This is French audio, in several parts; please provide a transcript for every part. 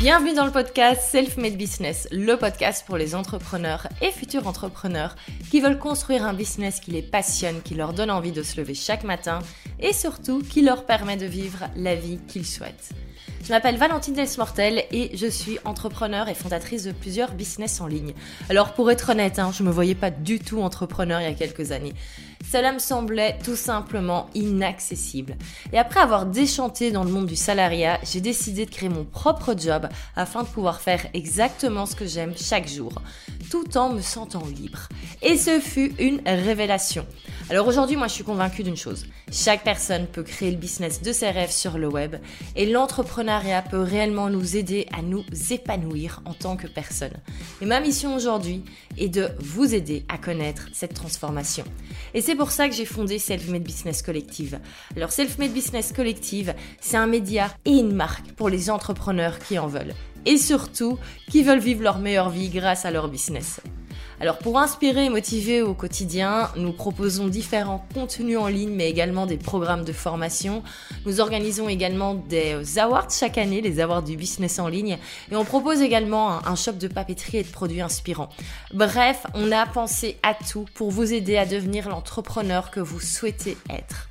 Bienvenue dans le podcast Self-Made Business, le podcast pour les entrepreneurs et futurs entrepreneurs qui veulent construire un business qui les passionne, qui leur donne envie de se lever chaque matin et surtout qui leur permet de vivre la vie qu'ils souhaitent. Je m'appelle Valentine Desmortel et je suis entrepreneur et fondatrice de plusieurs business en ligne. Alors pour être honnête, hein, je me voyais pas du tout entrepreneur il y a quelques années. Cela me semblait tout simplement inaccessible. Et après avoir déchanté dans le monde du salariat, j'ai décidé de créer mon propre job afin de pouvoir faire exactement ce que j'aime chaque jour, tout en me sentant libre. Et ce fut une révélation. Alors aujourd'hui, moi je suis convaincue d'une chose. Chaque personne peut créer le business de ses rêves sur le web et l'entrepreneuriat peut réellement nous aider à nous épanouir en tant que personne. Et ma mission aujourd'hui est de vous aider à connaître cette transformation. Et c'est pour ça que j'ai fondé Self-Made Business Collective. Alors Self-Made Business Collective, c'est un média et une marque pour les entrepreneurs qui en veulent. Et surtout, qui veulent vivre leur meilleure vie grâce à leur business. Alors pour inspirer et motiver au quotidien, nous proposons différents contenus en ligne mais également des programmes de formation. Nous organisons également des awards chaque année, les awards du business en ligne et on propose également un, shop de papeterie et de produits inspirants. Bref, on a pensé à tout pour vous aider à devenir l'entrepreneur que vous souhaitez être.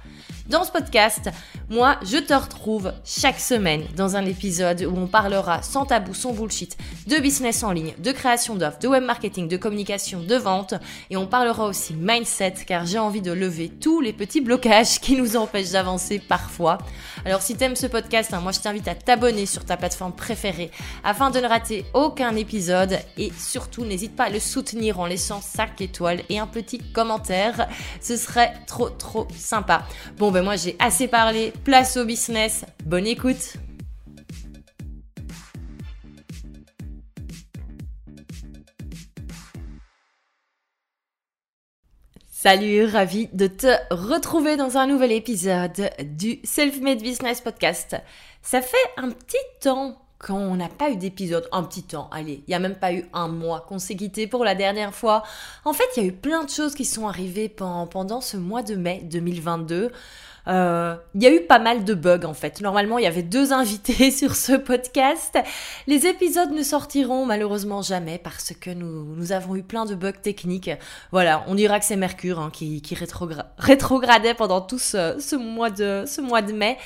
Dans ce podcast, moi, je te retrouve chaque semaine dans un épisode où on parlera sans tabou, sans bullshit, de business en ligne, de création d'offres, de web marketing, de communication, de vente. Et on parlera aussi mindset car j'ai envie de lever tous les petits blocages qui nous empêchent d'avancer parfois. Alors si t'aimes ce podcast, hein, moi je t'invite à t'abonner sur ta plateforme préférée afin de ne rater aucun épisode. Et surtout, n'hésite pas à le soutenir en laissant 5 étoiles et un petit commentaire. Ce serait trop trop sympa. Bon ben ben, moi j'ai assez parlé, place au business, bonne écoute Salut, ravi de te retrouver dans un nouvel épisode du Self-Made Business Podcast. Ça fait un petit temps qu'on n'a pas eu d'épisode, un petit temps, allez, il n'y a même pas eu un mois qu'on s'est quitté pour la dernière fois. En fait, il y a eu plein de choses qui sont arrivées pendant ce mois de mai 2022. Euh, il y a eu pas mal de bugs en fait. Normalement, il y avait deux invités sur ce podcast. Les épisodes ne sortiront malheureusement jamais parce que nous, avons eu plein de bugs techniques. Voilà, on dira que c'est Mercure hein, qui, rétrogradait pendant tout ce, mois de, mai.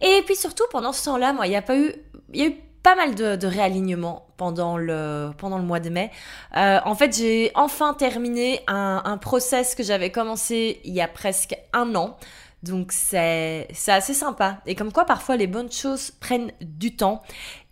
Et puis surtout, pendant ce temps-là, moi, il n'y a pas eu... Y a eu pas mal de, réalignements pendant le, pendant le mois de mai. Euh, en fait, j'ai enfin terminé un, un process que j'avais commencé il y a presque un an. Donc c'est assez sympa. Et comme quoi parfois les bonnes choses prennent du temps.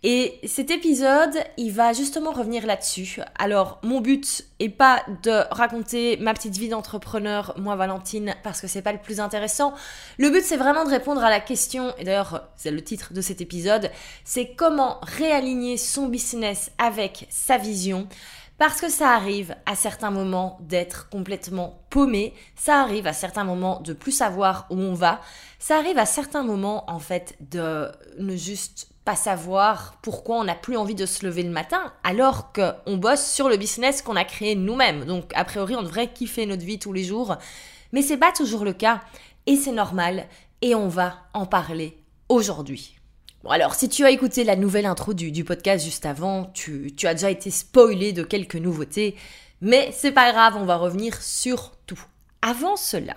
Et cet épisode, il va justement revenir là-dessus. Alors mon but est pas de raconter ma petite vie d'entrepreneur, moi Valentine, parce que c'est pas le plus intéressant. Le but c'est vraiment de répondre à la question, et d'ailleurs c'est le titre de cet épisode, c'est comment réaligner son business avec sa vision. Parce que ça arrive à certains moments d'être complètement paumé, ça arrive à certains moments de plus savoir où on va, ça arrive à certains moments en fait de ne juste pas savoir pourquoi on n'a plus envie de se lever le matin alors qu'on bosse sur le business qu'on a créé nous-mêmes. Donc a priori on devrait kiffer notre vie tous les jours, mais c'est pas toujours le cas et c'est normal et on va en parler aujourd'hui. Bon alors, si tu as écouté la nouvelle intro du, podcast juste avant, tu, tu as déjà été spoilé de quelques nouveautés, mais c'est pas grave, on va revenir sur tout. Avant cela,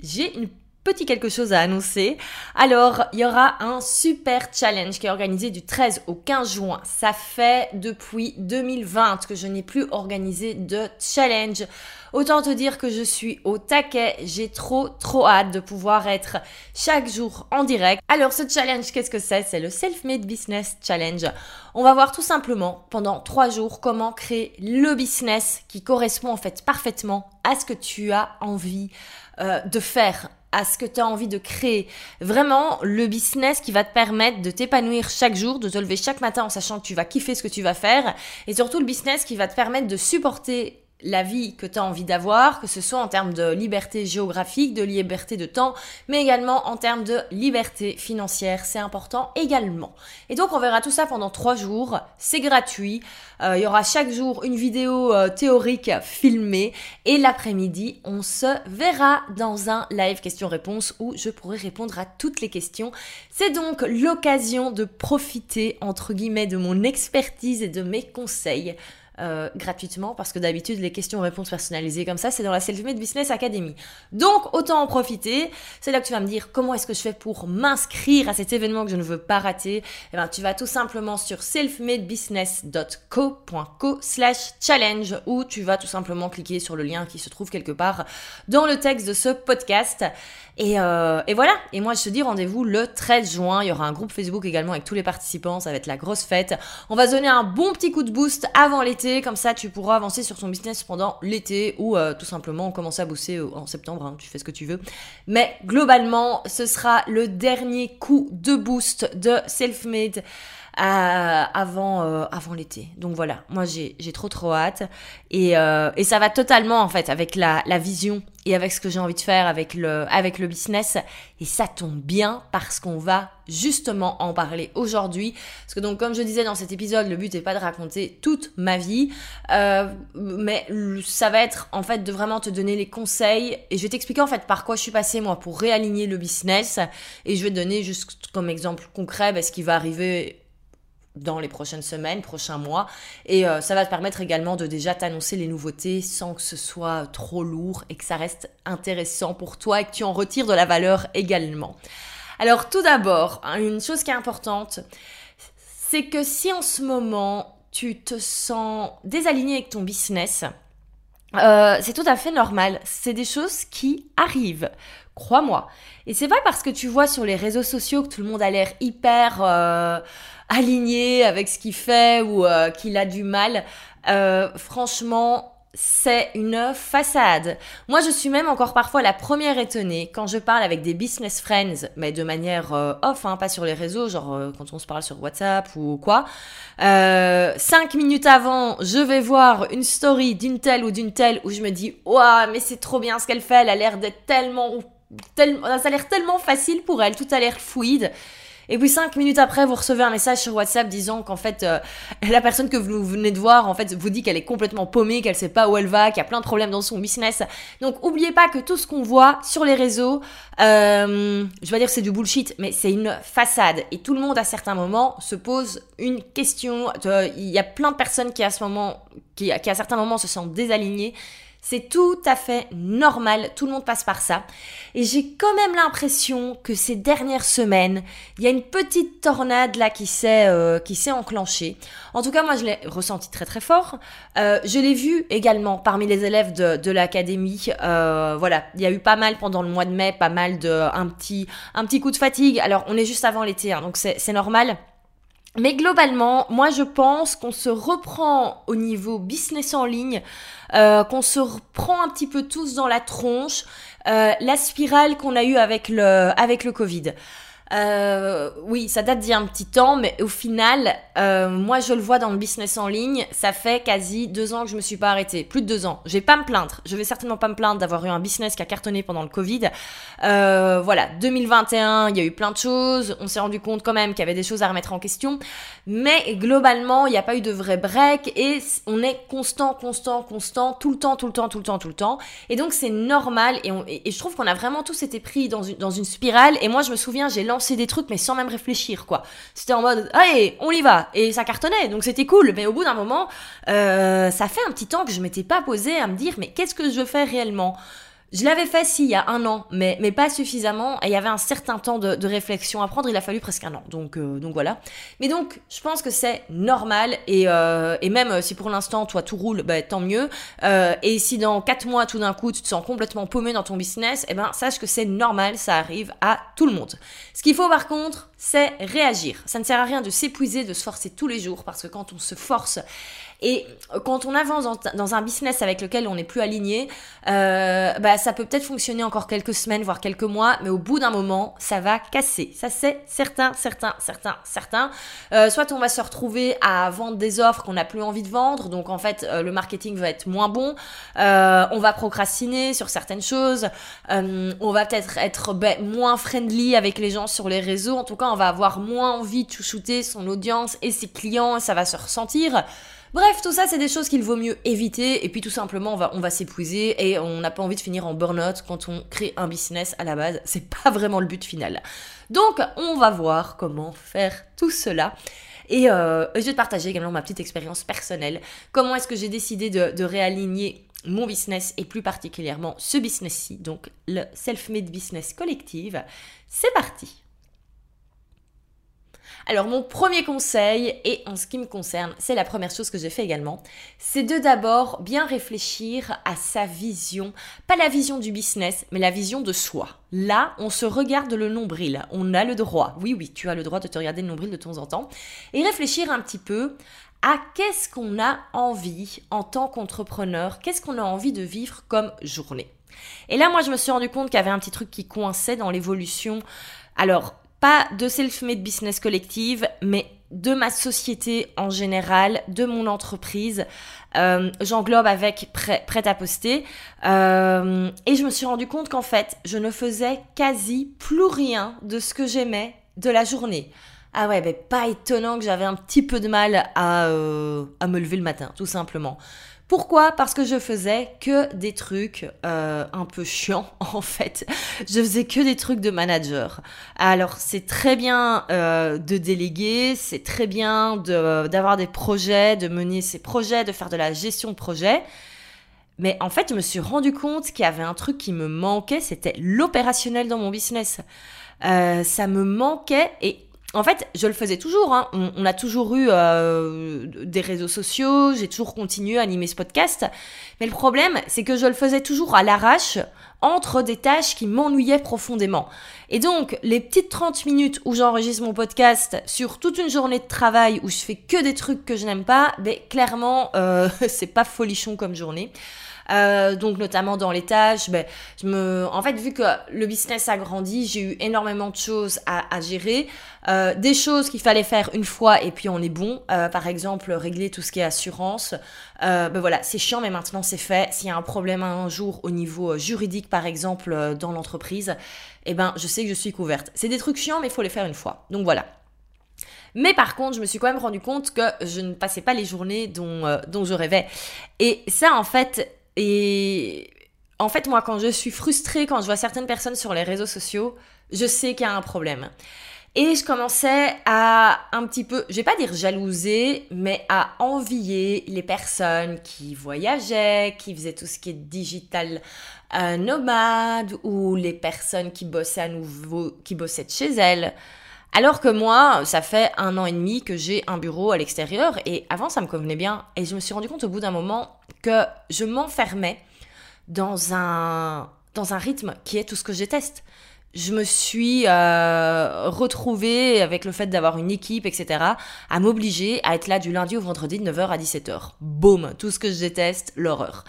j'ai une petit quelque chose à annoncer. Alors, il y aura un super challenge qui est organisé du 13 au 15 juin. Ça fait depuis 2020 que je n'ai plus organisé de challenge. Autant te dire que je suis au taquet, j'ai trop trop hâte de pouvoir être chaque jour en direct. Alors ce challenge, qu'est-ce que c'est? C'est le Self-Made Business Challenge. On va voir tout simplement pendant trois jours comment créer le business qui correspond en fait parfaitement à ce que tu as envie euh, de faire à ce que tu as envie de créer. Vraiment, le business qui va te permettre de t'épanouir chaque jour, de te lever chaque matin en sachant que tu vas kiffer ce que tu vas faire. Et surtout, le business qui va te permettre de supporter la vie que tu as envie d'avoir, que ce soit en termes de liberté géographique, de liberté de temps, mais également en termes de liberté financière. C'est important également. Et donc on verra tout ça pendant trois jours. C'est gratuit. Euh, il y aura chaque jour une vidéo euh, théorique filmée. Et l'après-midi, on se verra dans un live question-réponse où je pourrai répondre à toutes les questions. C'est donc l'occasion de profiter, entre guillemets, de mon expertise et de mes conseils euh, gratuitement parce que d'habitude les questions-réponses personnalisées comme ça c'est dans la Self-Made Business Academy. Donc autant en profiter. C'est là que tu vas me dire comment est-ce que je fais pour m'inscrire à cet événement que je ne veux pas rater? Eh ben tu vas tout simplement sur selfmadebusiness.co.co slash challenge ou tu vas tout simplement cliquer sur le lien qui se trouve quelque part dans le texte de ce podcast. Et, euh, et voilà. Et moi je te dis rendez-vous le 13 juin. Il y aura un groupe Facebook également avec tous les participants. Ça va être la grosse fête. On va se donner un bon petit coup de boost avant l'été comme ça tu pourras avancer sur ton business pendant l'été ou euh, tout simplement commencer à bosser euh, en septembre, hein, tu fais ce que tu veux. Mais globalement, ce sera le dernier coup de boost de Self-Made. Euh, avant, avant l'été. Donc voilà, moi j'ai trop trop hâte. Et, et ça va totalement en fait avec la, la vision et avec ce que j'ai envie de faire avec le, avec le business. Et ça tombe bien parce qu'on va justement en parler aujourd'hui. Parce que donc, comme je disais dans cet épisode, le but n'est pas de raconter toute ma vie, euh, mais ça va être en fait de vraiment te donner les conseils. Et je vais t'expliquer en fait par quoi je suis passée moi pour réaligner le business. Et je vais te donner juste comme exemple concret bah, ce qui va arriver dans les prochaines semaines, prochains mois. Et euh, ça va te permettre également de déjà t'annoncer les nouveautés sans que ce soit trop lourd et que ça reste intéressant pour toi et que tu en retires de la valeur également. Alors tout d'abord, hein, une chose qui est importante, c'est que si en ce moment tu te sens désaligné avec ton business, euh, c'est tout à fait normal. C'est des choses qui arrivent. Crois-moi. Et c'est pas parce que tu vois sur les réseaux sociaux que tout le monde a l'air hyper euh, aligné avec ce qu'il fait ou euh, qu'il a du mal. Euh, franchement, c'est une façade. Moi, je suis même encore parfois la première étonnée quand je parle avec des business friends, mais de manière euh, off, hein, pas sur les réseaux, genre euh, quand on se parle sur WhatsApp ou quoi. Euh, cinq minutes avant, je vais voir une story d'une telle ou d'une telle où je me dis, waouh, mais c'est trop bien ce qu'elle fait, elle a l'air d'être tellement, tellement, ça a l'air tellement facile pour elle, tout a l'air fluide. Et puis cinq minutes après, vous recevez un message sur WhatsApp disant qu'en fait, euh, la personne que vous venez de voir, en fait, vous dit qu'elle est complètement paumée, qu'elle sait pas où elle va, qu'il y a plein de problèmes dans son business. Donc, oubliez pas que tout ce qu'on voit sur les réseaux, euh, je vais dire c'est du bullshit, mais c'est une façade. Et tout le monde, à certains moments, se pose une question. Euh, il y a plein de personnes qui, à ce moment, qui à certains moments se sentent désalignées c'est tout à fait normal, tout le monde passe par ça. Et j'ai quand même l'impression que ces dernières semaines, il y a une petite tornade là qui s'est euh, qui s'est enclenchée. En tout cas, moi je l'ai ressenti très très fort. Euh, je l'ai vu également parmi les élèves de, de l'académie. Euh, voilà, il y a eu pas mal pendant le mois de mai, pas mal de un petit un petit coup de fatigue. Alors on est juste avant l'été, hein, donc c'est normal. Mais globalement, moi je pense qu'on se reprend au niveau business en ligne, euh, qu'on se reprend un petit peu tous dans la tronche, euh, la spirale qu'on a eue avec le, avec le Covid. Euh, oui, ça date d'il y a un petit temps, mais au final, euh, moi je le vois dans le business en ligne, ça fait quasi deux ans que je me suis pas arrêtée, plus de deux ans. Je vais pas me plaindre, je vais certainement pas me plaindre d'avoir eu un business qui a cartonné pendant le Covid. Euh, voilà, 2021, il y a eu plein de choses, on s'est rendu compte quand même qu'il y avait des choses à remettre en question, mais globalement, il n'y a pas eu de vrai break et on est constant, constant, constant, tout le temps, tout le temps, tout le temps, tout le temps. Et donc c'est normal et, je trouve qu'on a vraiment tous été pris dans une, dans une spirale. Et moi je me souviens, j'ai lancé des trucs mais sans même réfléchir quoi. C'était en mode allez on y va. Et ça cartonnait donc c'était cool. Mais au bout d'un moment euh, ça fait un petit temps que je m'étais pas posé à me dire mais qu'est-ce que je fais réellement? Je l'avais fait si il y a un an, mais, mais pas suffisamment. Et il y avait un certain temps de, de réflexion à prendre. Il a fallu presque un an. Donc, euh, donc voilà. Mais donc, je pense que c'est normal. Et, euh, et même si pour l'instant, toi, tout roule, bah, tant mieux. Euh, et si dans quatre mois, tout d'un coup, tu te sens complètement paumé dans ton business, eh ben, sache que c'est normal. Ça arrive à tout le monde. Ce qu'il faut par contre, c'est réagir. Ça ne sert à rien de s'épuiser, de se forcer tous les jours. Parce que quand on se force, Et quand on avance dans, un business avec lequel on n'est plus aligné, euh, bah, ça peut peut-être fonctionner encore quelques semaines, voire quelques mois, mais au bout d'un moment, ça va casser. Ça, c'est certain, certain, certain, certain. Euh, soit on va se retrouver à vendre des offres qu'on n'a plus envie de vendre, donc en fait, euh, le marketing va être moins bon. On va procrastiner sur certaines choses. On va peut-être être, ben, moins friendly avec les gens sur les réseaux. En tout cas, on va avoir moins envie de chouchouter son audience et ses clients. Ça va se ressentir. Bref, tout ça, c'est des choses qu'il vaut mieux éviter. Et puis, tout simplement, on va, s'épuiser et on n'a pas envie de finir en burn-out quand on crée un business à la base. C'est pas vraiment le but final. Donc, on va voir comment faire tout cela. Et euh, je vais te partager également ma petite expérience personnelle. Comment est-ce que j'ai décidé de, de réaligner mon business et plus particulièrement ce business-ci, donc le Self-Made Business Collective. C'est parti alors mon premier conseil, et en ce qui me concerne, c'est la première chose que j'ai fait également, c'est de d'abord bien réfléchir à sa vision, pas la vision du business, mais la vision de soi. Là, on se regarde le nombril, on a le droit, oui oui, tu as le droit de te regarder le nombril de temps en temps, et réfléchir un petit peu à qu'est-ce qu'on a envie en tant qu'entrepreneur, qu'est-ce qu'on a envie de vivre comme journée. Et là, moi, je me suis rendu compte qu'il y avait un petit truc qui coinçait dans l'évolution. Alors, pas de self-made business collective, mais de ma société en général, de mon entreprise. Euh, j'englobe avec prêt, à poster. Euh, et je me suis rendu compte qu'en fait, je ne faisais quasi plus rien de ce que j'aimais de la journée. Ah ouais, pas étonnant que j'avais un petit peu de mal à, euh, à me lever le matin, tout simplement. Pourquoi? Parce que je faisais que des trucs euh, un peu chiants en fait. Je faisais que des trucs de manager. Alors c'est très bien euh, de déléguer, c'est très bien d'avoir des projets, de mener ces projets, de faire de la gestion de projet. Mais en fait, je me suis rendu compte qu'il y avait un truc qui me manquait, c'était l'opérationnel dans mon business. Euh, ça me manquait et en fait, je le faisais toujours. Hein. On, a toujours eu euh, des réseaux sociaux, j'ai toujours continué à animer ce podcast. Mais le problème, c'est que je le faisais toujours à l'arrache entre des tâches qui m'ennuyaient profondément. Et donc, les petites 30 minutes où j'enregistre mon podcast sur toute une journée de travail où je fais que des trucs que je n'aime pas, ben, clairement, euh, c'est pas folichon comme journée. Euh, donc notamment dans les tâches, ben, je me, en fait, vu que le business a grandi, j'ai eu énormément de choses à, gérer, euh, des choses qu'il fallait faire une fois et puis on est bon. Euh, par exemple, régler tout ce qui est assurance. Euh, ben voilà, c'est chiant, mais maintenant c'est fait. S'il y a un problème un jour au niveau euh, juridique, par exemple, euh, dans l'entreprise, eh ben, je sais que je suis couverte. C'est des trucs chiants, mais il faut les faire une fois. Donc voilà. Mais par contre, je me suis quand même rendu compte que je ne passais pas les journées dont, euh, dont je rêvais. Et ça, en fait, et en fait, moi, quand je suis frustrée, quand je vois certaines personnes sur les réseaux sociaux, je sais qu'il y a un problème. Et je commençais à un petit peu, je vais pas dire jalouser, mais à envier les personnes qui voyageaient, qui faisaient tout ce qui est digital euh, nomade, ou les personnes qui bossaient à nouveau, qui bossaient de chez elles. Alors que moi, ça fait un an et demi que j'ai un bureau à l'extérieur et avant ça me convenait bien. Et je me suis rendu compte au bout d'un moment que je m'enfermais dans un, dans un rythme qui est tout ce que je déteste je me suis euh, retrouvée avec le fait d'avoir une équipe, etc., à m'obliger à être là du lundi au vendredi de 9h à 17h. Boum, tout ce que je déteste, l'horreur.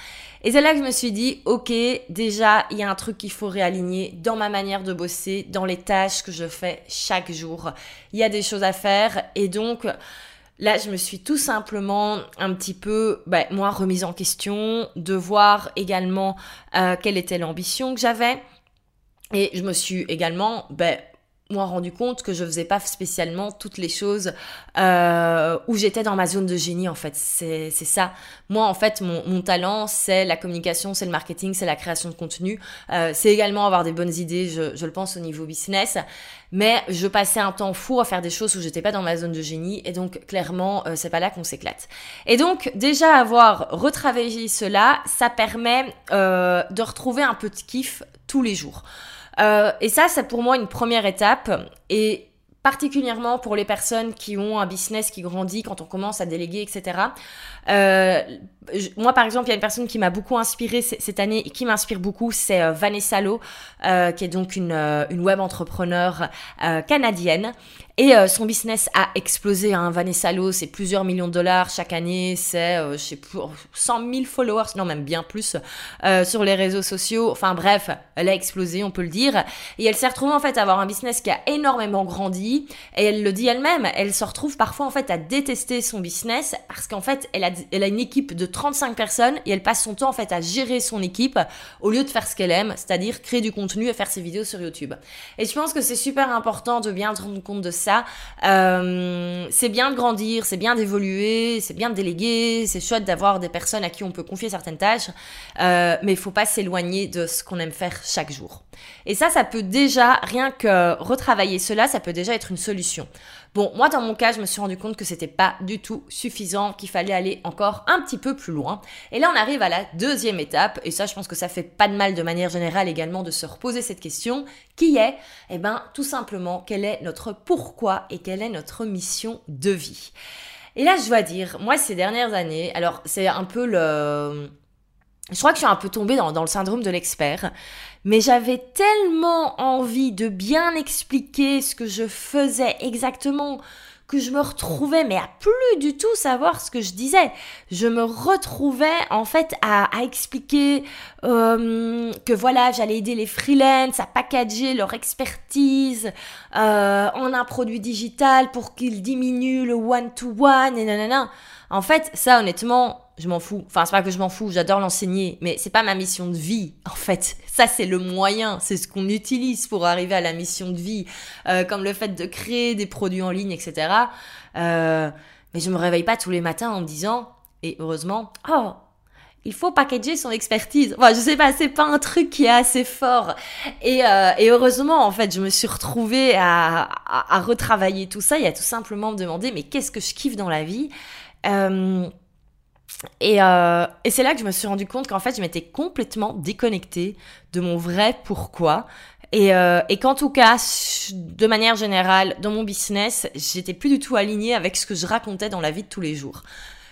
Et c'est là que je me suis dit, ok, déjà, il y a un truc qu'il faut réaligner dans ma manière de bosser, dans les tâches que je fais chaque jour. Il y a des choses à faire et donc... Là, je me suis tout simplement un petit peu, ben, moi, remise en question, de voir également euh, quelle était l'ambition que j'avais, et je me suis également, ben, moi rendu compte que je faisais pas spécialement toutes les choses euh, où j'étais dans ma zone de génie en fait. C'est ça. Moi en fait mon, mon talent c'est la communication c'est le marketing c'est la création de contenu. Euh, c'est également avoir des bonnes idées je, je, le pense au niveau business. Mais je passais un temps fou à faire des choses où j'étais pas dans ma zone de génie et donc clairement euh, c'est pas là qu'on s'éclate. Et donc déjà avoir retravaillé cela ça permet euh, de retrouver un peu de kiff tous les jours euh, et ça, c'est pour moi une première étape. Et particulièrement pour les personnes qui ont un business qui grandit quand on commence à déléguer, etc. Euh, moi, par exemple, il y a une personne qui m'a beaucoup inspiré cette année et qui m'inspire beaucoup, c'est euh, Vanessa Lowe, euh, qui est donc une, une web entrepreneur canadienne. Et son business a explosé. Hein. Vanessa Lowe, c'est plusieurs millions de dollars chaque année. C'est, je sais plus, 100 000 followers, non même bien plus, sur les réseaux sociaux. Enfin bref, elle a explosé, on peut le dire. Et elle s'est retrouvée en fait à avoir un business qui a énormément grandi. Et elle le dit elle-même, elle se retrouve parfois en fait à détester son business parce qu'en fait, elle a, une équipe de 35 personnes et elle passe son temps en fait à gérer son équipe au lieu de faire ce qu'elle aime, c'est-à-dire créer du contenu et faire ses vidéos sur YouTube. Et je pense que c'est super important de bien se rendre compte de ça. Euh, c'est bien de grandir, c'est bien d'évoluer, c'est bien de déléguer, c'est chouette d'avoir des personnes à qui on peut confier certaines tâches, euh, mais il faut pas s'éloigner de ce qu'on aime faire chaque jour. Et ça, ça peut déjà, rien que retravailler cela, ça peut déjà une solution. Bon, moi dans mon cas, je me suis rendu compte que c'était pas du tout suffisant, qu'il fallait aller encore un petit peu plus loin. Et là, on arrive à la deuxième étape, et ça, je pense que ça fait pas de mal de manière générale également de se reposer cette question, qui est, eh ben, tout simplement, quel est notre pourquoi et quelle est notre mission de vie? Et là, je dois dire, moi, ces dernières années, alors c'est un peu le je crois que je suis un peu tombée dans, le syndrome de l'expert, mais j'avais tellement envie de bien expliquer ce que je faisais exactement que je me retrouvais, mais à plus du tout savoir ce que je disais. Je me retrouvais en fait à, expliquer euh, que voilà, j'allais aider les freelance à packager leur expertise euh, en un produit digital pour qu'ils diminuent le one-to-one -one et nanana. En fait, ça honnêtement, je m'en fous. Enfin, c'est pas que je m'en fous, j'adore l'enseigner, mais c'est pas ma mission de vie, en fait. Ça, c'est le moyen, c'est ce qu'on utilise pour arriver à la mission de vie, euh, comme le fait de créer des produits en ligne, etc. Euh, mais je me réveille pas tous les matins en me disant, et heureusement, oh, il faut packager son expertise. Enfin, je sais pas, c'est pas un truc qui est assez fort. Et, euh, et heureusement, en fait, je me suis retrouvée à, à, retravailler tout ça et à tout simplement me demander, mais qu'est-ce que je kiffe dans la vie? Euh, et, euh, et c'est là que je me suis rendu compte qu'en fait, je m'étais complètement déconnectée de mon vrai pourquoi. Et, euh, qu'en tout cas, de manière générale, dans mon business, j'étais plus du tout alignée avec ce que je racontais dans la vie de tous les jours.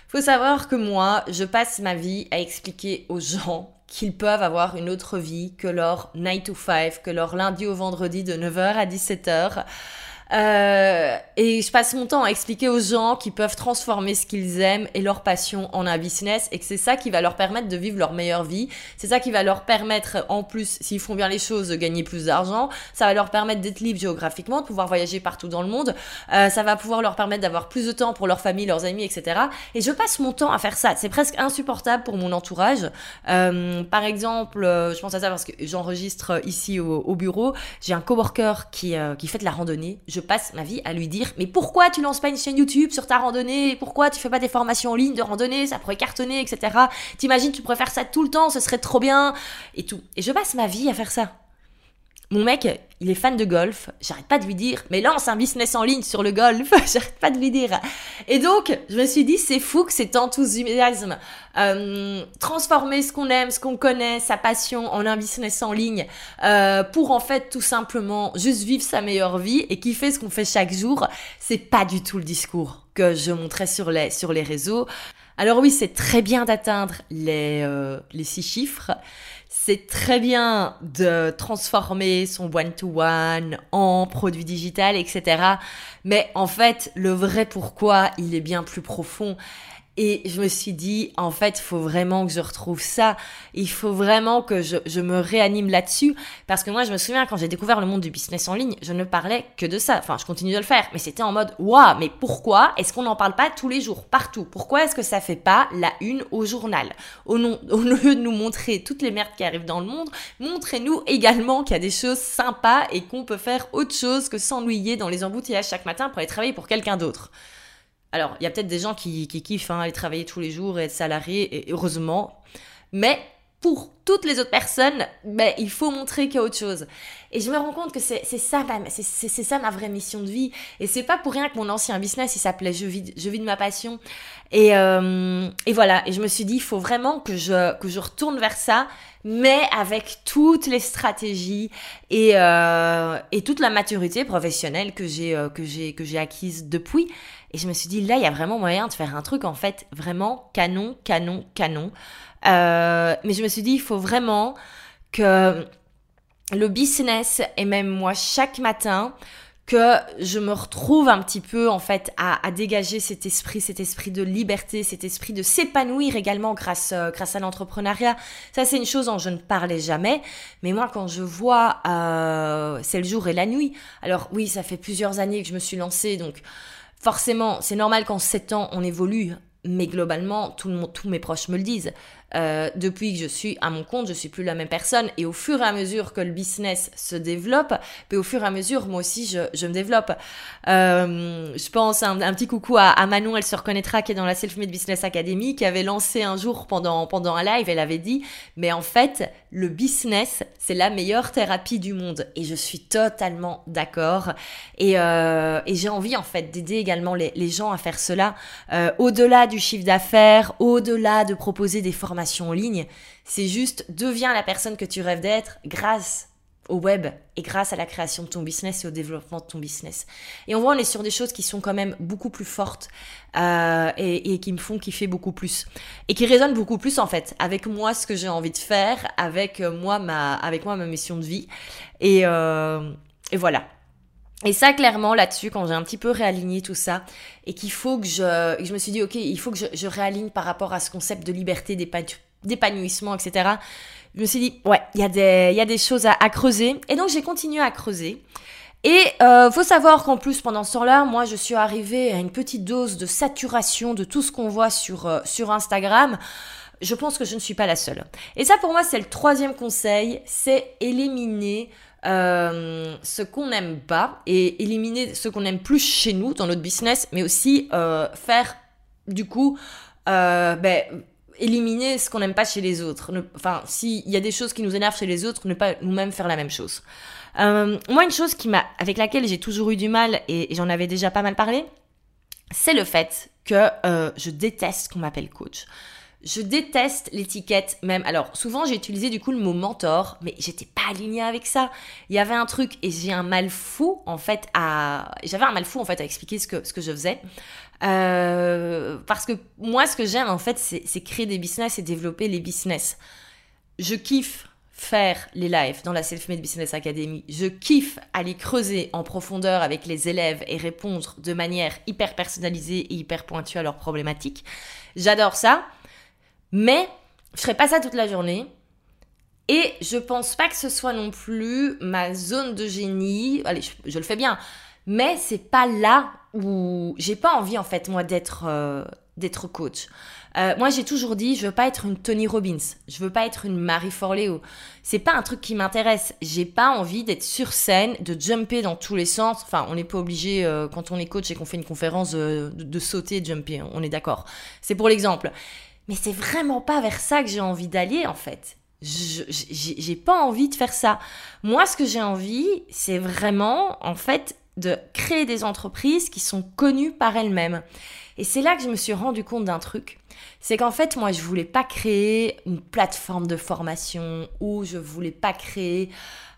Faut savoir que moi, je passe ma vie à expliquer aux gens qu'ils peuvent avoir une autre vie que leur 9 to 5, que leur lundi au vendredi de 9h à 17h. Euh, et je passe mon temps à expliquer aux gens qu'ils peuvent transformer ce qu'ils aiment et leur passion en un business et que c'est ça qui va leur permettre de vivre leur meilleure vie. C'est ça qui va leur permettre, en plus, s'ils font bien les choses, de gagner plus d'argent. Ça va leur permettre d'être libres géographiquement, de pouvoir voyager partout dans le monde. Euh, ça va pouvoir leur permettre d'avoir plus de temps pour leur famille, leurs amis, etc. Et je passe mon temps à faire ça. C'est presque insupportable pour mon entourage. Euh, par exemple, euh, je pense à ça parce que j'enregistre ici au, au bureau. J'ai un coworker qui, euh, qui fait de la randonnée passe ma vie à lui dire mais pourquoi tu lances pas une chaîne YouTube sur ta randonnée? Pourquoi tu fais pas des formations en ligne de randonnée? Ça pourrait cartonner, etc. T'imagines, tu pourrais faire ça tout le temps, ce serait trop bien et tout. Et je passe ma vie à faire ça. Mon mec, il est fan de golf. J'arrête pas de lui dire, mais lance un business en ligne sur le golf. J'arrête pas de lui dire. Et donc, je me suis dit, c'est fou que cet enthousiasme, euh, transformer ce qu'on aime, ce qu'on connaît, sa passion en un business en ligne, euh, pour en fait tout simplement juste vivre sa meilleure vie et kiffer ce qu'on fait chaque jour, c'est pas du tout le discours que je montrais sur les, réseaux. Alors oui, c'est très bien d'atteindre les, euh, les six chiffres c'est très bien de transformer son one-to-one en produit digital, etc. Mais en fait, le vrai pourquoi, il est bien plus profond. Et je me suis dit, en fait, il faut vraiment que je retrouve ça. Il faut vraiment que je, je me réanime là-dessus. Parce que moi, je me souviens, quand j'ai découvert le monde du business en ligne, je ne parlais que de ça. Enfin, je continue de le faire. Mais c'était en mode, waouh, mais pourquoi est-ce qu'on n'en parle pas tous les jours, partout? Pourquoi est-ce que ça fait pas la une au journal? Au, non, au lieu de nous montrer toutes les merdes qui arrivent dans le monde, montrez-nous également qu'il y a des choses sympas et qu'on peut faire autre chose que s'ennuyer dans les embouteillages chaque matin pour aller travailler pour quelqu'un d'autre. Alors, il y a peut-être des gens qui, kiffent hein, aller travailler tous les jours et être salariés, et heureusement. Mais pour toutes les autres personnes, ben, il faut montrer qu'il y a autre chose. Et je me rends compte que c'est ça, c'est ça ma vraie mission de vie. Et c'est pas pour rien que mon ancien business, il s'appelait je vis, je vis de ma passion. Et, euh, et voilà. Et je me suis dit, il faut vraiment que je, que je retourne vers ça, mais avec toutes les stratégies et, euh, et toute la maturité professionnelle que j'ai euh, que j'ai que j'ai acquise depuis. Et je me suis dit, là, il y a vraiment moyen de faire un truc, en fait, vraiment canon, canon, canon. Euh, mais je me suis dit, il faut vraiment que le business et même moi chaque matin que je me retrouve un petit peu en fait à, dégager cet esprit, cet esprit de liberté, cet esprit de s'épanouir également grâce euh, grâce à l'entrepreneuriat. Ça c'est une chose dont je ne parlais jamais, mais moi quand je vois euh, c'est le jour et la nuit. Alors oui, ça fait plusieurs années que je me suis lancée, donc forcément c'est normal qu'en sept ans on évolue mais globalement, tout le monde, tous mes proches me le disent. Euh, depuis que je suis à mon compte, je suis plus la même personne. Et au fur et à mesure que le business se développe, puis au fur et à mesure, moi aussi, je, me développe. Euh, je pense un, petit coucou à, Manon, elle se reconnaîtra, qui est dans la Self-Made Business Academy, qui avait lancé un jour pendant, pendant un live, elle avait dit, mais en fait, le business, c'est la meilleure thérapie du monde. Et je suis totalement d'accord. Et, euh, et j'ai envie, en fait, d'aider également les, gens à faire cela, au-delà du chiffre d'affaires, au-delà de proposer des formations en ligne. C'est juste deviens la personne que tu rêves d'être grâce au web et grâce à la création de ton business et au développement de ton business. Et on voit, on est sur des choses qui sont quand même beaucoup plus fortes euh, et, qui me font kiffer beaucoup plus et qui résonnent beaucoup plus en fait avec moi ce que j'ai envie de faire, avec moi ma, avec moi ma mission de vie et, euh, et voilà. Et ça, clairement, là-dessus, quand j'ai un petit peu réaligné tout ça, et qu'il faut que je, je me suis dit, ok, il faut que je, réaligne par rapport à ce concept de liberté, d'épanouissement, etc. Je me suis dit, ouais, il y, a des, y a des choses à, à creuser. Et donc, j'ai continué à creuser. Et euh, faut savoir qu'en plus, pendant ce temps-là, moi, je suis arrivée à une petite dose de saturation de tout ce qu'on voit sur, euh, sur Instagram. Je pense que je ne suis pas la seule. Et ça, pour moi, c'est le troisième conseil, c'est éliminer euh, ce qu'on n'aime pas et éliminer ce qu'on aime plus chez nous dans notre business, mais aussi euh, faire du coup, euh, ben, éliminer ce qu'on n'aime pas chez les autres. enfin, s'il y a des choses qui nous énervent chez les autres, ne pas nous-mêmes faire la même chose. moi, une chose qui m'a, avec laquelle j'ai toujours eu du mal et j'en avais déjà pas mal parlé, c'est le fait que je déteste qu'on m'appelle coach. Je déteste l'étiquette même. Alors, souvent, j'ai utilisé du coup le mot mentor, mais j'étais pas alignée avec ça. Il y avait un truc et j'ai un mal fou en fait à. J'avais un mal fou en fait à expliquer ce que, ce que je faisais. Euh, parce que moi, ce que j'aime en fait, c'est créer des business et développer les business. Je kiffe faire les lives dans la Self-Made Business Academy. Je kiffe aller creuser en profondeur avec les élèves et répondre de manière hyper personnalisée et hyper pointue à leurs problématiques. J'adore ça. Mais je ferai pas ça toute la journée. Et je pense pas que ce soit non plus ma zone de génie. Allez, je, le fais bien. Mais c'est pas là où j'ai pas envie en fait moi d'être euh, d'être coach. Euh, moi j'ai toujours dit je veux pas être une Tony Robbins, je veux pas être une Marie Forleo. C'est pas un truc qui m'intéresse. J'ai pas envie d'être sur scène, de jumper dans tous les sens. Enfin on n'est pas obligé euh, quand on est coach et qu'on fait une conférence de, de sauter, de jumper. On est d'accord. C'est pour l'exemple. Mais c'est vraiment pas vers ça que j'ai envie d'aller en fait. J'ai pas envie de faire ça. Moi, ce que j'ai envie, c'est vraiment en fait de créer des entreprises qui sont connues par elles-mêmes. Et c'est là que je me suis rendu compte d'un truc. C'est qu'en fait, moi, je voulais pas créer une plateforme de formation ou je voulais pas créer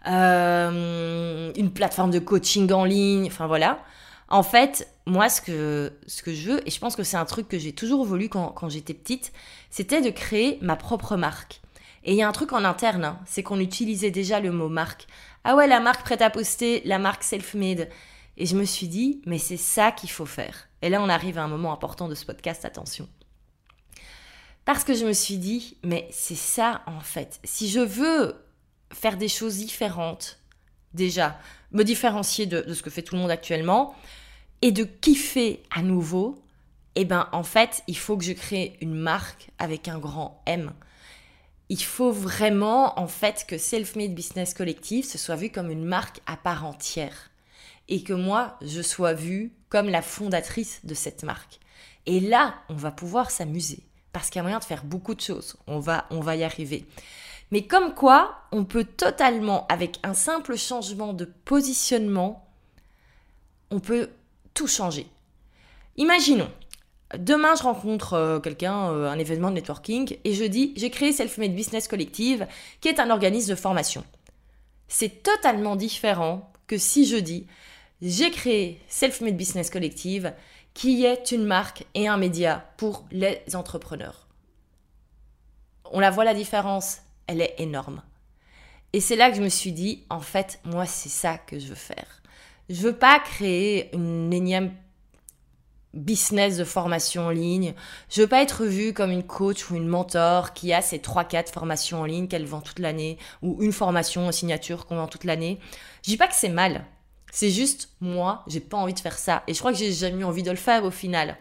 euh, une plateforme de coaching en ligne. Enfin voilà. En fait, moi, ce que, ce que je veux, et je pense que c'est un truc que j'ai toujours voulu quand, quand j'étais petite, c'était de créer ma propre marque. Et il y a un truc en interne, hein, c'est qu'on utilisait déjà le mot marque. Ah ouais, la marque prête à poster, la marque self-made. Et je me suis dit, mais c'est ça qu'il faut faire. Et là, on arrive à un moment important de ce podcast, attention. Parce que je me suis dit, mais c'est ça en fait. Si je veux faire des choses différentes, déjà, me différencier de, de ce que fait tout le monde actuellement, et de kiffer à nouveau, eh ben en fait, il faut que je crée une marque avec un grand M. Il faut vraiment en fait que Self-Made Business Collective se soit vu comme une marque à part entière et que moi, je sois vue comme la fondatrice de cette marque. Et là, on va pouvoir s'amuser parce qu'il y a moyen de faire beaucoup de choses. On va on va y arriver. Mais comme quoi, on peut totalement, avec un simple changement de positionnement, on peut tout changer. Imaginons, demain je rencontre euh, quelqu'un, euh, un événement de networking, et je dis, j'ai créé Self-Made Business Collective, qui est un organisme de formation. C'est totalement différent que si je dis, j'ai créé Self-Made Business Collective, qui est une marque et un média pour les entrepreneurs. On la voit la différence, elle est énorme. Et c'est là que je me suis dit, en fait, moi, c'est ça que je veux faire. Je veux pas créer une énième business de formation en ligne. Je veux pas être vue comme une coach ou une mentor qui a ses 3-4 formations en ligne qu'elle vend toute l'année ou une formation en signature qu'on vend toute l'année. Je dis pas que c'est mal. C'est juste, moi, j'ai pas envie de faire ça. Et je crois que j'ai jamais eu envie de le faire au final.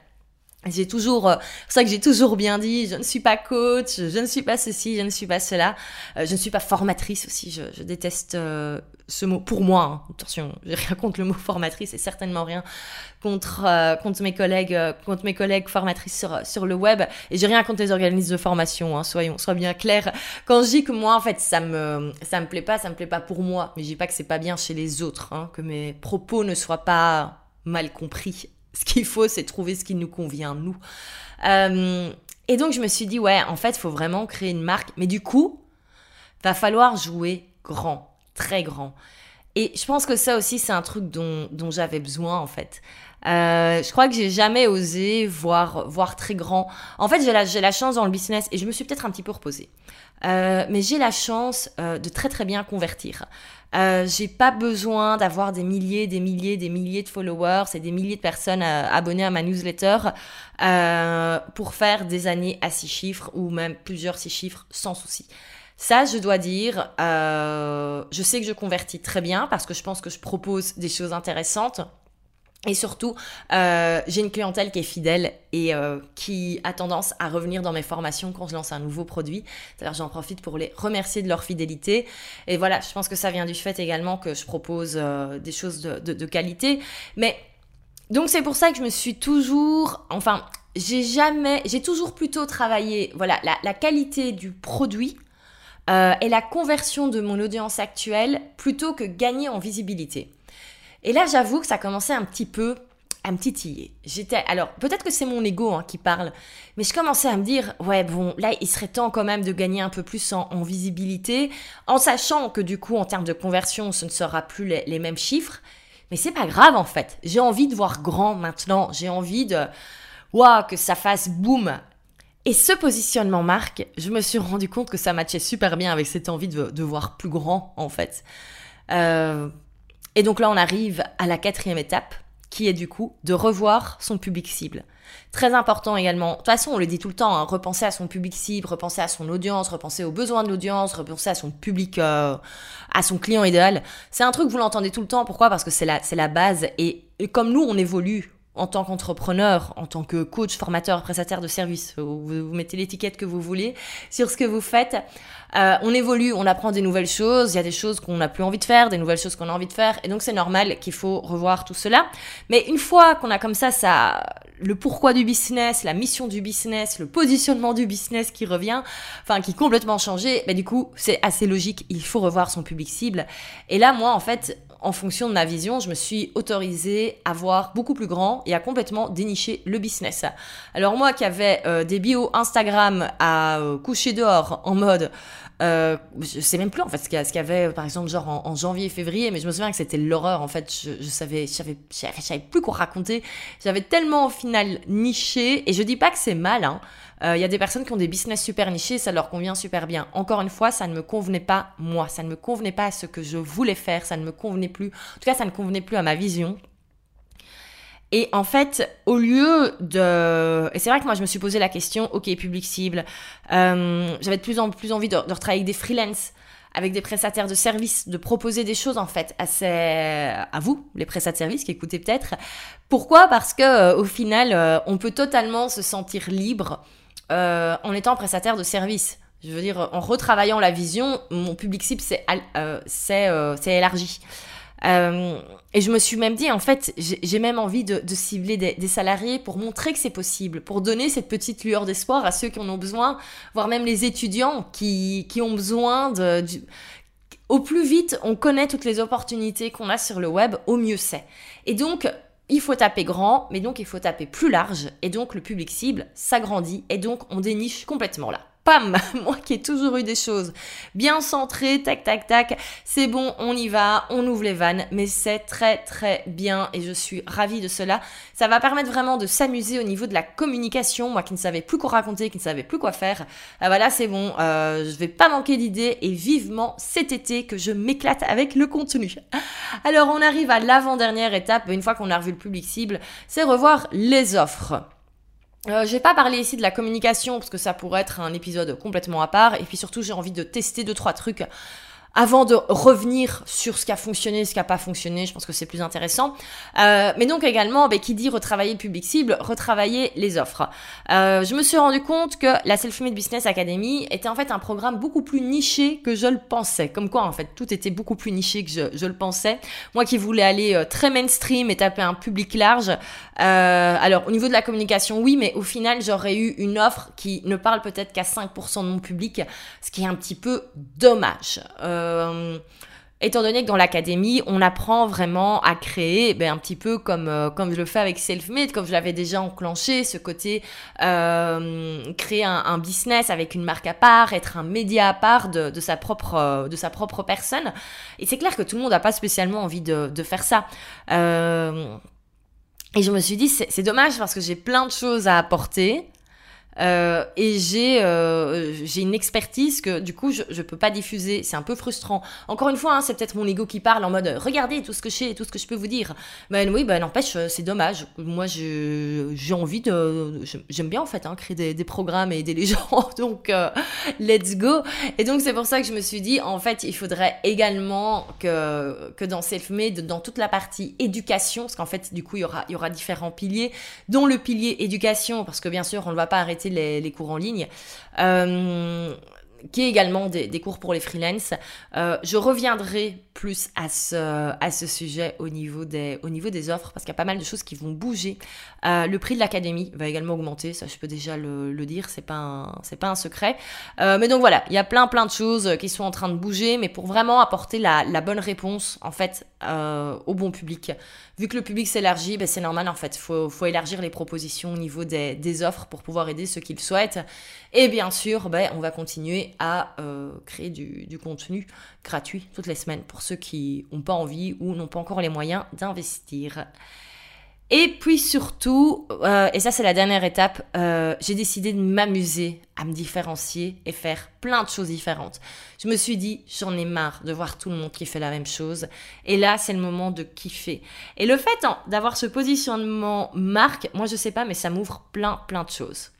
J'ai toujours, euh, c'est ça que j'ai toujours bien dit, je ne suis pas coach, je ne suis pas ceci, je ne suis pas cela, euh, je ne suis pas formatrice aussi, je, déteste euh, ce mot pour moi. Hein. Attention, j'ai rien contre le mot formatrice et certainement rien contre mes collègues contre mes collègues formatrices sur le web et j'ai rien contre les organismes de formation. Hein, soyons bien clairs. Quand je dis que moi en fait ça me ça me plaît pas, ça me plaît pas pour moi, mais je dis pas que c'est pas bien chez les autres, hein, que mes propos ne soient pas mal compris ce qu'il faut, c'est trouver ce qui nous convient, nous. Euh, et donc, je me suis dit, ouais, en fait, il faut vraiment créer une marque. Mais du coup, va falloir jouer grand, très grand. Et je pense que ça aussi, c'est un truc dont, dont j'avais besoin, en fait. Euh, je crois que j'ai jamais osé voir, voir très grand. En fait, j'ai la, j'ai la chance dans le business et je me suis peut-être un petit peu reposée. Euh, mais j'ai la chance euh, de très très bien convertir. Euh, j'ai pas besoin d'avoir des milliers, des milliers, des milliers de followers et des milliers de personnes euh, abonnées à ma newsletter euh, pour faire des années à six chiffres ou même plusieurs six chiffres sans souci. Ça, je dois dire, je sais que je convertis très bien parce que je pense que je propose des choses intéressantes. Et surtout, euh, j'ai une clientèle qui est fidèle et euh, qui a tendance à revenir dans mes formations quand je lance un nouveau produit. C'est-à-dire, j'en profite pour les remercier de leur fidélité. Et voilà, je pense que ça vient du fait également que je propose euh, des choses de, qualité. Mais donc, c'est pour ça que je me suis toujours, enfin, j'ai jamais, j'ai toujours plutôt travaillé, voilà, la, qualité du produit et la conversion de mon audience actuelle plutôt que gagner en visibilité. Et là, j'avoue que ça commençait un petit peu à me titiller. J'étais, alors peut-être que c'est mon ego hein, qui parle, mais je commençais à me dire, ouais bon, là il serait temps quand même de gagner un peu plus en, visibilité, en sachant que du coup en termes de conversion, ce ne sera plus les, mêmes chiffres. Mais c'est pas grave en fait. J'ai envie de voir grand maintenant. J'ai envie de, waouh, que ça fasse boum. Et ce positionnement marque, je me suis rendu compte que ça matchait super bien avec cette envie de, voir plus grand en fait. Euh, et donc là, on arrive à la quatrième étape, qui est du coup de revoir son public cible. Très important également. De toute façon, on le dit tout le temps, hein, repenser à son public cible, repenser à son audience, repenser aux besoins de l'audience, repenser à son public, euh, à son client idéal. C'est un truc, vous l'entendez tout le temps. Pourquoi? Parce que c'est la, la base. Et comme nous, on évolue en tant qu'entrepreneur, en tant que coach, formateur, prestataire de service, vous, vous mettez l'étiquette que vous voulez sur ce que vous faites. Euh, on évolue, on apprend des nouvelles choses, il y a des choses qu'on n'a plus envie de faire, des nouvelles choses qu'on a envie de faire, et donc c'est normal qu'il faut revoir tout cela. Mais une fois qu'on a comme ça, ça, le pourquoi du business, la mission du business, le positionnement du business qui revient, enfin qui est complètement changé, bah du coup c'est assez logique, il faut revoir son public cible. Et là moi en fait en fonction de ma vision, je me suis autorisée à voir beaucoup plus grand et à complètement dénicher le business. Alors moi qui avais euh, des bios Instagram à euh, coucher dehors en mode euh, je sais même plus en fait ce qu'il y, avait par exemple genre en, janvier et février mais je me souviens que c'était l'horreur en fait je, je savais, je savais plus quoi raconter j'avais tellement au final niché et je dis pas que c'est mal hein il euh, y a des personnes qui ont des business super nichés, ça leur convient super bien. Encore une fois, ça ne me convenait pas moi, ça ne me convenait pas à ce que je voulais faire, ça ne me convenait plus. En tout cas, ça ne convenait plus à ma vision. Et en fait, au lieu de... Et c'est vrai que moi, je me suis posé la question, ok, public cible, euh, j'avais de plus en plus envie de, de retravailler avec des freelances, avec des prestataires de services, de proposer des choses en fait à, ces... à vous, les prestataires de services qui écoutez peut-être. Pourquoi? Parce que euh, au final, on peut totalement se sentir libre euh, en étant prestataire de service. Je veux dire, en retravaillant la vision, mon public cible s'est euh, euh, élargi. Euh, et je me suis même dit, en fait, j'ai même envie de, cibler des, salariés pour montrer que c'est possible, pour donner cette petite lueur d'espoir à ceux qui en ont besoin, voire même les étudiants qui, qui ont besoin de... au plus vite on connaît toutes les opportunités qu'on a sur le web, au mieux c'est. Et donc, il faut taper grand, mais donc il faut taper plus large, et donc le public cible s'agrandit, et donc on déniche complètement là pam, moi qui ai toujours eu des choses bien centrées, tac, tac, tac, c'est bon, on y va, on ouvre les vannes, mais c'est très, très bien et je suis ravie de cela. Ça va permettre vraiment de s'amuser au niveau de la communication, moi qui ne savais plus quoi raconter, qui ne savais plus quoi faire. Euh, voilà, c'est bon, euh, je vais pas manquer d'idées et vivement cet été que je m'éclate avec le contenu. Alors, on arrive à l'avant-dernière étape, une fois qu'on a revu le public cible, c'est revoir les offres. Euh, je vais pas parler ici de la communication parce que ça pourrait être un épisode complètement à part. Et puis surtout, j'ai envie de tester deux trois trucs avant de revenir sur ce qui a fonctionné, ce qui n'a pas fonctionné, je pense que c'est plus intéressant. Euh, mais donc également, ben, qui dit retravailler le public cible, retravailler les offres. Euh, je me suis rendu compte que la Self-Made Business Academy était en fait un programme beaucoup plus niché que je le pensais. Comme quoi, en fait, tout était beaucoup plus niché que je, le pensais. Moi qui voulais aller euh, très mainstream et taper un public large. Euh, alors, au niveau de la communication, oui, mais au final, j'aurais eu une offre qui ne parle peut-être qu'à 5% de mon public, ce qui est un petit peu dommage. Euh, étant donné que dans l'académie, on apprend vraiment à créer ben, un petit peu comme, euh, comme je le fais avec Selfmade, comme je l'avais déjà enclenché, ce côté euh, créer un, business avec une marque à part, être un média à part de, sa, propre, de sa propre personne. Et c'est clair que tout le monde n'a pas spécialement envie de faire ça. et je me suis dit, c'est dommage parce que j'ai plein de choses à apporter. Euh, et j'ai euh, j'ai une expertise que du coup je, je peux pas diffuser. C'est un peu frustrant. Encore une fois, hein, c'est peut-être mon ego qui parle en mode regardez tout ce que je sais, tout ce que je peux vous dire. Ben oui, ben n'empêche, euh, c'est dommage. Moi, j'ai envie de, j'aime bien en fait hein, créer des, des, programmes et aider les gens. Donc euh, let's go. Et donc c'est pour ça que je me suis dit en fait il faudrait également que que dans Selfmade, dans toute la partie éducation, parce qu'en fait du coup il y aura il y aura différents piliers, dont le pilier éducation, parce que bien sûr on ne va pas arrêter les, cours en ligne. Euh, qui est également des, cours pour les freelances. Euh, je reviendrai plus à ce, à ce sujet au niveau, des, au niveau des offres parce qu'il y a pas mal de choses qui vont bouger. Euh, le prix de l'académie va également augmenter, ça je peux déjà le, le dire, c'est pas pas un secret. mais donc voilà, il y a plein plein de choses qui sont en train de bouger, mais pour vraiment apporter la, la bonne réponse en fait au bon public vu que le public s'élargit, ben c'est normal en fait. Faut, faut, élargir les propositions au niveau des, des offres pour pouvoir aider ceux qui le souhaitent. Et bien sûr, ben, on va continuer à euh, créer du, contenu gratuit toutes les semaines pour ceux qui n'ont pas envie ou n'ont pas encore les moyens d'investir. Et puis surtout, euh, et ça c'est la dernière étape, euh, j'ai décidé de m'amuser à me différencier et faire plein de choses différentes. Je me suis dit, j'en ai marre de voir tout le monde qui fait la même chose. Et là, c'est le moment de kiffer. Et le fait d'avoir ce positionnement marque, moi je sais pas, mais ça m'ouvre plein plein de choses.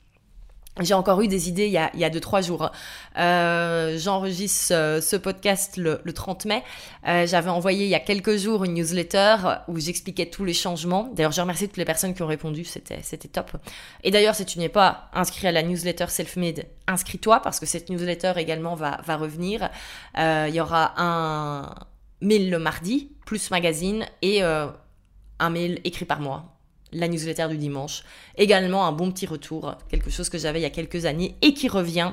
J'ai encore eu des idées il y a, il y a deux, trois jours. Euh, J'enregistre euh, ce podcast le, le 30 mai. Euh, J'avais envoyé il y a quelques jours une newsletter où j'expliquais tous les changements. D'ailleurs, je remercie toutes les personnes qui ont répondu. C'était top. Et d'ailleurs, si tu n'es pas inscrit à la newsletter Selfmade, inscris-toi parce que cette newsletter également va, va revenir. Euh, il y aura un mail le mardi, plus magazine et euh, un mail écrit par moi la newsletter du dimanche. Également un bon petit retour, quelque chose que j'avais il y a quelques années et qui revient.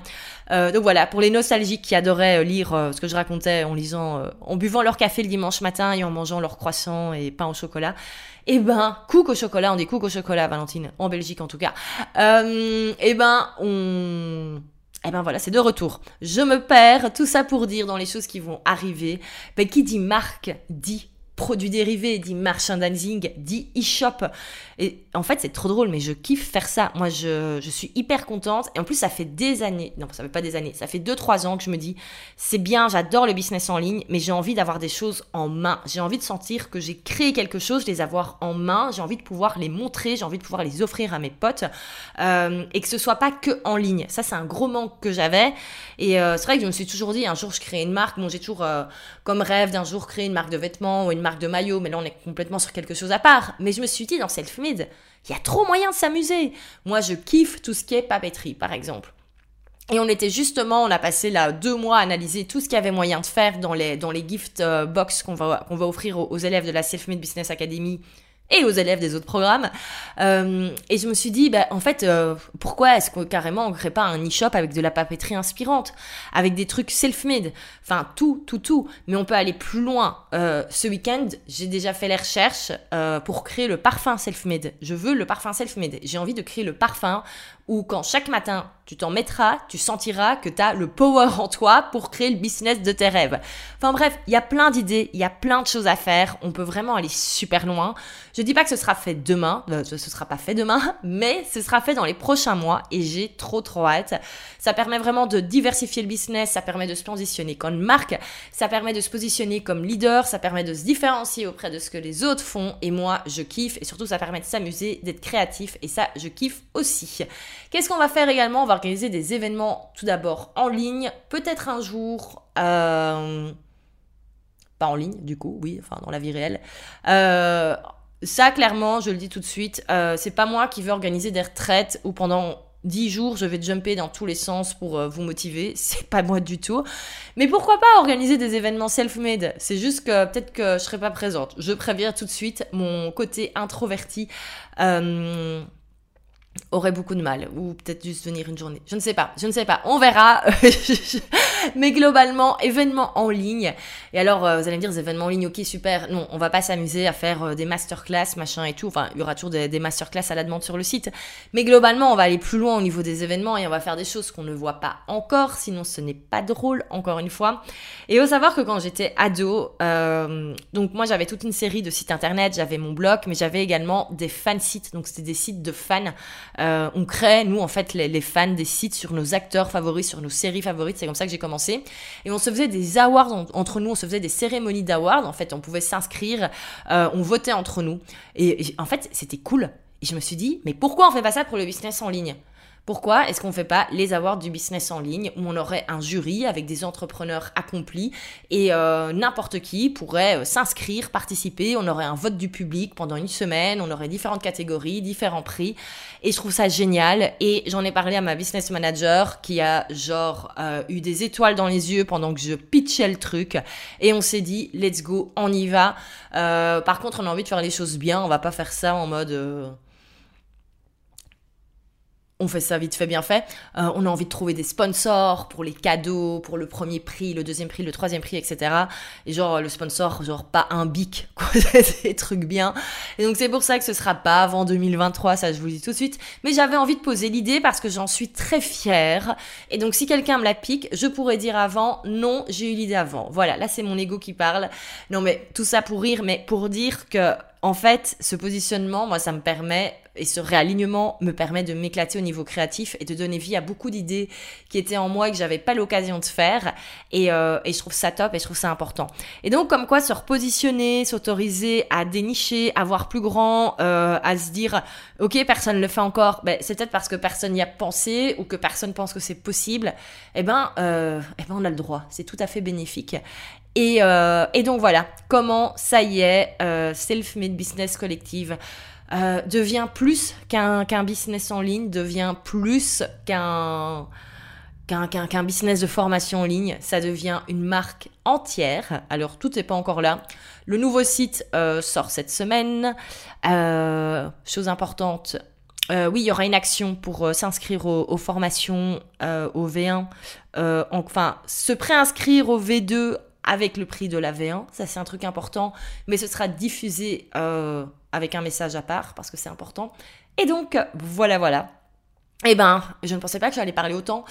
Euh, donc voilà, pour les nostalgiques qui adoraient euh, lire euh, ce que je racontais en lisant, en buvant leur café le dimanche matin et en mangeant leur croissant et pain au chocolat. Eh ben, cook au chocolat, on dit cook au chocolat, Valentine, en Belgique en tout cas. eh ben, on... Eh ben voilà, c'est de retour. Je me perds, tout ça pour dire dans les choses qui vont arriver. Ben, qui dit marque dit produits dérivés, dit merchandising, dit e-shop. Et en fait, c'est trop drôle, mais je kiffe faire ça. Moi, je, je, suis hyper contente. Et en plus, ça fait des années, non, ça fait pas des années, ça fait 2-3 ans que je me dis, c'est bien, j'adore le business en ligne, mais j'ai envie d'avoir des choses en main. J'ai envie de sentir que j'ai créé quelque chose, les avoir en main. J'ai envie de pouvoir les montrer, j'ai envie de pouvoir les offrir à mes potes. Euh, et que ce soit pas que en ligne. Ça, c'est un gros manque que j'avais. Et euh, c'est vrai que je me suis toujours dit, un jour, je crée une marque. Bon, j'ai toujours euh, comme rêve d'un jour créer une marque de vêtements ou une marque de maillot, mais là, on est complètement sur quelque chose à part. Mais je me suis dit, dans cette il y a trop moyen de s'amuser. Moi, je kiffe tout ce qui est papeterie, par exemple. Et on était justement, on a passé là deux mois à analyser tout ce qu'il y avait moyen de faire dans les, dans les gift euh, box qu'on va, qu'on va offrir aux, aux élèves de la Self-Made Business Academy et aux élèves des autres programmes. Euh, et je me suis dit, bah, en fait, euh, pourquoi est-ce que carrément on crée pas un e-shop avec de la papeterie inspirante, avec des trucs self-made, enfin tout, tout, tout. Mais on peut aller plus loin. Euh, ce week-end, j'ai déjà fait les recherches euh, pour créer le parfum self-made. Je veux le parfum self-made. J'ai envie de créer le parfum où quand chaque matin tu t'en mettras, tu sentiras que tu as le power en toi pour créer le business de tes rêves. Enfin bref, il y a plein d'idées, il y a plein de choses à faire, on peut vraiment aller super loin. Je dis pas que ce sera fait demain, euh, ce sera pas fait demain, mais ce sera fait dans les prochains mois et j'ai trop trop hâte. Ça permet vraiment de diversifier le business, ça permet de se positionner comme marque, ça permet de se positionner comme leader, ça permet de se différencier auprès de ce que les autres font et moi je kiffe et surtout ça permet de s'amuser, d'être créatif et ça je kiffe aussi. Qu'est-ce qu'on va faire également? On va organiser des événements tout d'abord en ligne, peut-être un jour. Euh, pas en ligne, du coup, oui, enfin dans la vie réelle. Euh, ça, clairement, je le dis tout de suite, euh, c'est pas moi qui veux organiser des retraites où pendant 10 jours, je vais jumper dans tous les sens pour vous motiver. C'est pas moi du tout. Mais pourquoi pas organiser des événements self-made? C'est juste que peut-être que je serai pas présente. Je préviens tout de suite mon côté introverti. Aurait beaucoup de mal ou peut-être juste venir une journée. Je ne sais pas, je ne sais pas, on verra. Mais globalement, événements en ligne. Et alors, euh, vous allez me dire, des événements en ligne, ok, super. Non, on va pas s'amuser à faire euh, des masterclass, machin et tout. Enfin, il y aura toujours des, masterclass à la demande sur le site. Mais globalement, on va aller plus loin au niveau des événements et on va faire des choses qu'on ne voit pas encore. Sinon, ce n'est pas drôle, encore une fois. Et il faut savoir que quand j'étais ado, euh, donc moi, j'avais toute une série de sites internet, j'avais mon blog, mais j'avais également des fan sites. Donc, c'était des sites de fans. On crée, nous, en fait, les, les, fans des sites sur nos acteurs favoris, sur nos séries favorites. C'est comme ça que j'ai commencé. Et on se faisait des awards en, entre nous, on se faisait des cérémonies d'awards. En fait, on pouvait s'inscrire, euh, on votait entre nous. Et, et en fait, c'était cool. Et je me suis dit, mais pourquoi on fait pas ça pour le business en ligne? Pourquoi est-ce qu'on ne fait pas les awards du business en ligne où on aurait un jury avec des entrepreneurs accomplis et euh, n'importe qui pourrait euh, s'inscrire, participer, on aurait un vote du public pendant une semaine, on aurait différentes catégories, différents prix. Et je trouve ça génial. Et j'en ai parlé à ma business manager qui a genre euh, eu des étoiles dans les yeux pendant que je pitchais le truc. Et on s'est dit let's go, on y va. Par contre, on a envie de faire les choses bien, on va pas faire ça en mode on fait ça vite fait, bien fait. Euh, on a envie de trouver des sponsors pour les cadeaux, pour le premier prix, le deuxième prix, le troisième prix, etc. Et genre, le sponsor, genre pas un bic, quoi, des trucs bien. Et donc, c'est pour ça que ce sera pas avant 2023, ça je vous le dis tout de suite. Mais j'avais envie de poser l'idée parce que j'en suis très fière. Et donc, si quelqu'un me la pique, je pourrais dire avant, non, j'ai eu l'idée avant. Voilà, là, c'est mon ego qui parle. Non, mais tout ça pour rire, mais pour dire que, en fait, ce positionnement, moi, ça me permet et ce réalignement me permet de m'éclater au niveau créatif et de donner vie à beaucoup d'idées qui étaient en moi et que j'avais pas l'occasion de faire. Et, euh, et, je trouve ça top et je trouve ça important. Et donc, comme quoi se repositionner, s'autoriser à dénicher, à voir plus grand, euh, à se dire, ok, personne ne le fait encore, ben, c'est peut-être parce que personne n'y a pensé ou que personne pense que c'est possible. Eh ben, euh, eh ben, on a le droit. C'est tout à fait bénéfique. Et, euh, et donc voilà, comment ça y est, euh, self-made business collective euh, devient plus qu'un business en ligne, devient plus qu'un business de formation en ligne, ça devient une marque entière. Alors tout n'est pas encore là. Le nouveau site euh, sort cette semaine. Euh, chose importante, oui, il y aura une action pour s'inscrire aux, aux, formations au V1. enfin, se préinscrire au V2 avec le prix de la V1. Ça, c'est un truc important. Mais ce sera diffusé avec un message à part parce que c'est important. Et donc, voilà, voilà. Eh ben, je ne pensais pas que j'allais parler autant,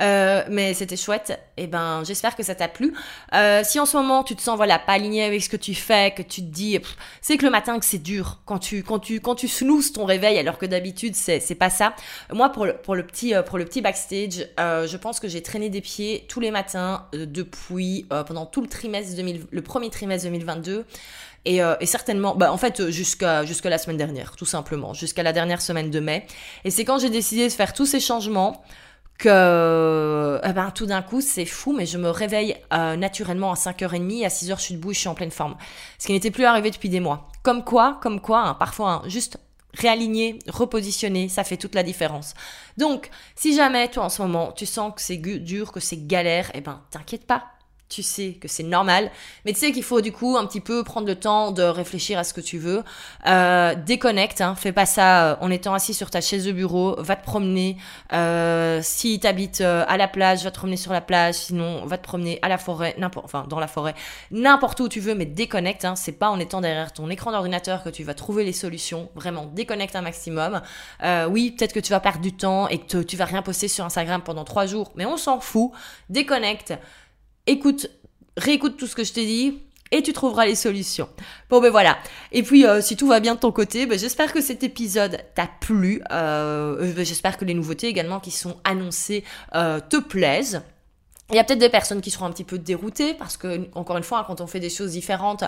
euh, mais c'était chouette. Eh ben, j'espère que ça t'a plu. Euh, si en ce moment tu te sens voilà pas aligné avec ce que tu fais, que tu te dis, c'est que le matin que c'est dur quand tu quand tu quand tu ton réveil alors que d'habitude c'est c'est pas ça. Moi pour le pour le petit euh, pour le petit backstage, je pense que j'ai traîné des pieds tous les matins depuis pendant tout le trimestre 2000, le premier trimestre 2022. Et, euh, et, certainement, bah, en fait, jusqu'à jusqu'à la semaine dernière, tout simplement, jusqu'à la dernière semaine de mai. Et c'est quand j'ai décidé de faire tous ces changements que eh ben, tout d'un coup, c'est fou, mais je me réveille euh, naturellement à 5h30, à 6h, je suis debout, je suis en pleine forme. Ce qui n'était plus arrivé depuis des mois. Comme quoi, comme quoi, hein, parfois, hein, juste réaligner, repositionner, ça fait toute la différence. Donc, si jamais toi en ce moment tu sens que c'est dur, que c'est galère, eh ben t'inquiète pas, tu sais que c'est normal, mais tu sais qu'il faut du coup un petit peu prendre le temps de réfléchir à ce que tu veux. Euh, déconnecte, hein, fais pas ça euh, en étant assis sur ta chaise de bureau, va te promener. Euh, si tu habites euh, à la plage, va te promener sur la plage, sinon va te promener à la forêt, n'importe, enfin dans la forêt, n'importe où tu veux, mais déconnecte. Hein, c'est pas en étant derrière ton écran d'ordinateur que tu vas trouver les solutions. Vraiment, déconnecte un maximum. Oui, peut-être que tu vas perdre du temps et que tu vas rien poster sur Instagram pendant trois jours, mais on s'en fout. Déconnecte écoute, réécoute tout ce que je t'ai dit, et tu trouveras les solutions. Bon ben voilà. Et puis euh, si tout va bien de ton côté, ben, j'espère que cet épisode t'a plu. Euh, ben, j'espère que les nouveautés également qui sont annoncées euh, te plaisent. Il y a peut-être des personnes qui seront un petit peu déroutées parce que, encore une fois, quand on fait des choses différentes,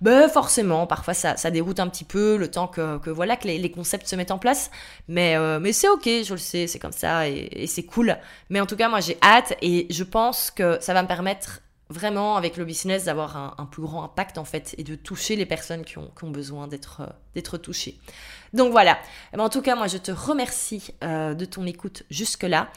ben forcément, parfois ça, déroute un petit peu le temps que, que voilà que les, concepts se mettent en place. Mais, euh, mais c'est ok, je le sais, c'est comme ça et, c'est cool. Mais en tout cas, moi j'ai hâte et je pense que ça va me permettre vraiment avec le business d'avoir un, plus grand impact en fait et de toucher les personnes qui ont, qui ont besoin d'être d'être touchées. Donc voilà. Mais en tout cas, moi je te remercie euh, de ton écoute jusque là.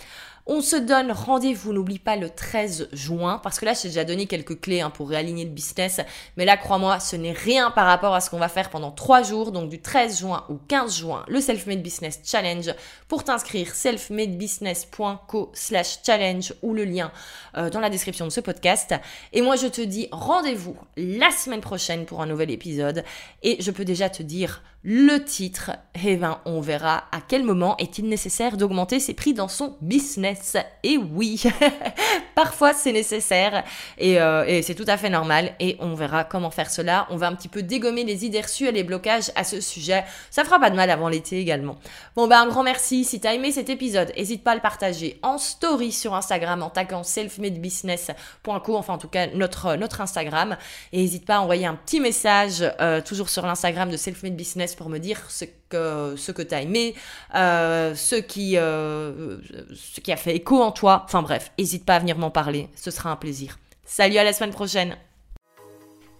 On se donne rendez-vous, n'oublie pas le 13 juin, parce que là, j'ai déjà donné quelques clés hein, pour réaligner le business, mais là, crois-moi, ce n'est rien par rapport à ce qu'on va faire pendant 3 jours, donc du 13 juin au 15 juin, le Self-Made Business Challenge. Pour t'inscrire, selfmadebusiness.co slash challenge ou le lien euh, dans la description de ce podcast. Et moi, je te dis rendez-vous la semaine prochaine pour un nouvel épisode, et je peux déjà te dire le titre, eh ben, on verra à quel moment est-il nécessaire d'augmenter ses prix dans son business. Et oui, parfois c'est nécessaire et, euh, et c'est tout à fait normal et on verra comment faire cela. On va un petit peu dégommer les idées reçues et les blocages à ce sujet. Ça fera pas de mal avant l'été également. Bon ben un grand merci. Si t'as aimé cet épisode, n'hésite pas à le partager en story sur Instagram en taguant selfmadebusiness.co, enfin en tout cas notre, Instagram. Et n'hésite pas à envoyer un petit message euh, toujours sur l'Instagram de Selfmade Business pour me dire ce ce que tu aimé, euh, ce, qui, euh, ce qui a fait écho en toi. Enfin bref, n'hésite pas à venir m'en parler, ce sera un plaisir. Salut, à la semaine prochaine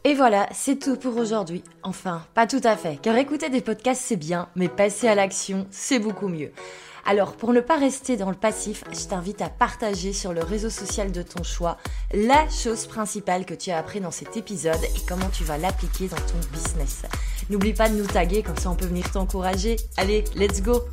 et voilà, c'est tout pour aujourd'hui. Enfin, pas tout à fait, car écouter des podcasts c'est bien, mais passer à l'action c'est beaucoup mieux. Alors, pour ne pas rester dans le passif, je t'invite à partager sur le réseau social de ton choix la chose principale que tu as appris dans cet épisode et comment tu vas l'appliquer dans ton business. N'oublie pas de nous taguer, comme ça on peut venir t'encourager. Allez, let's go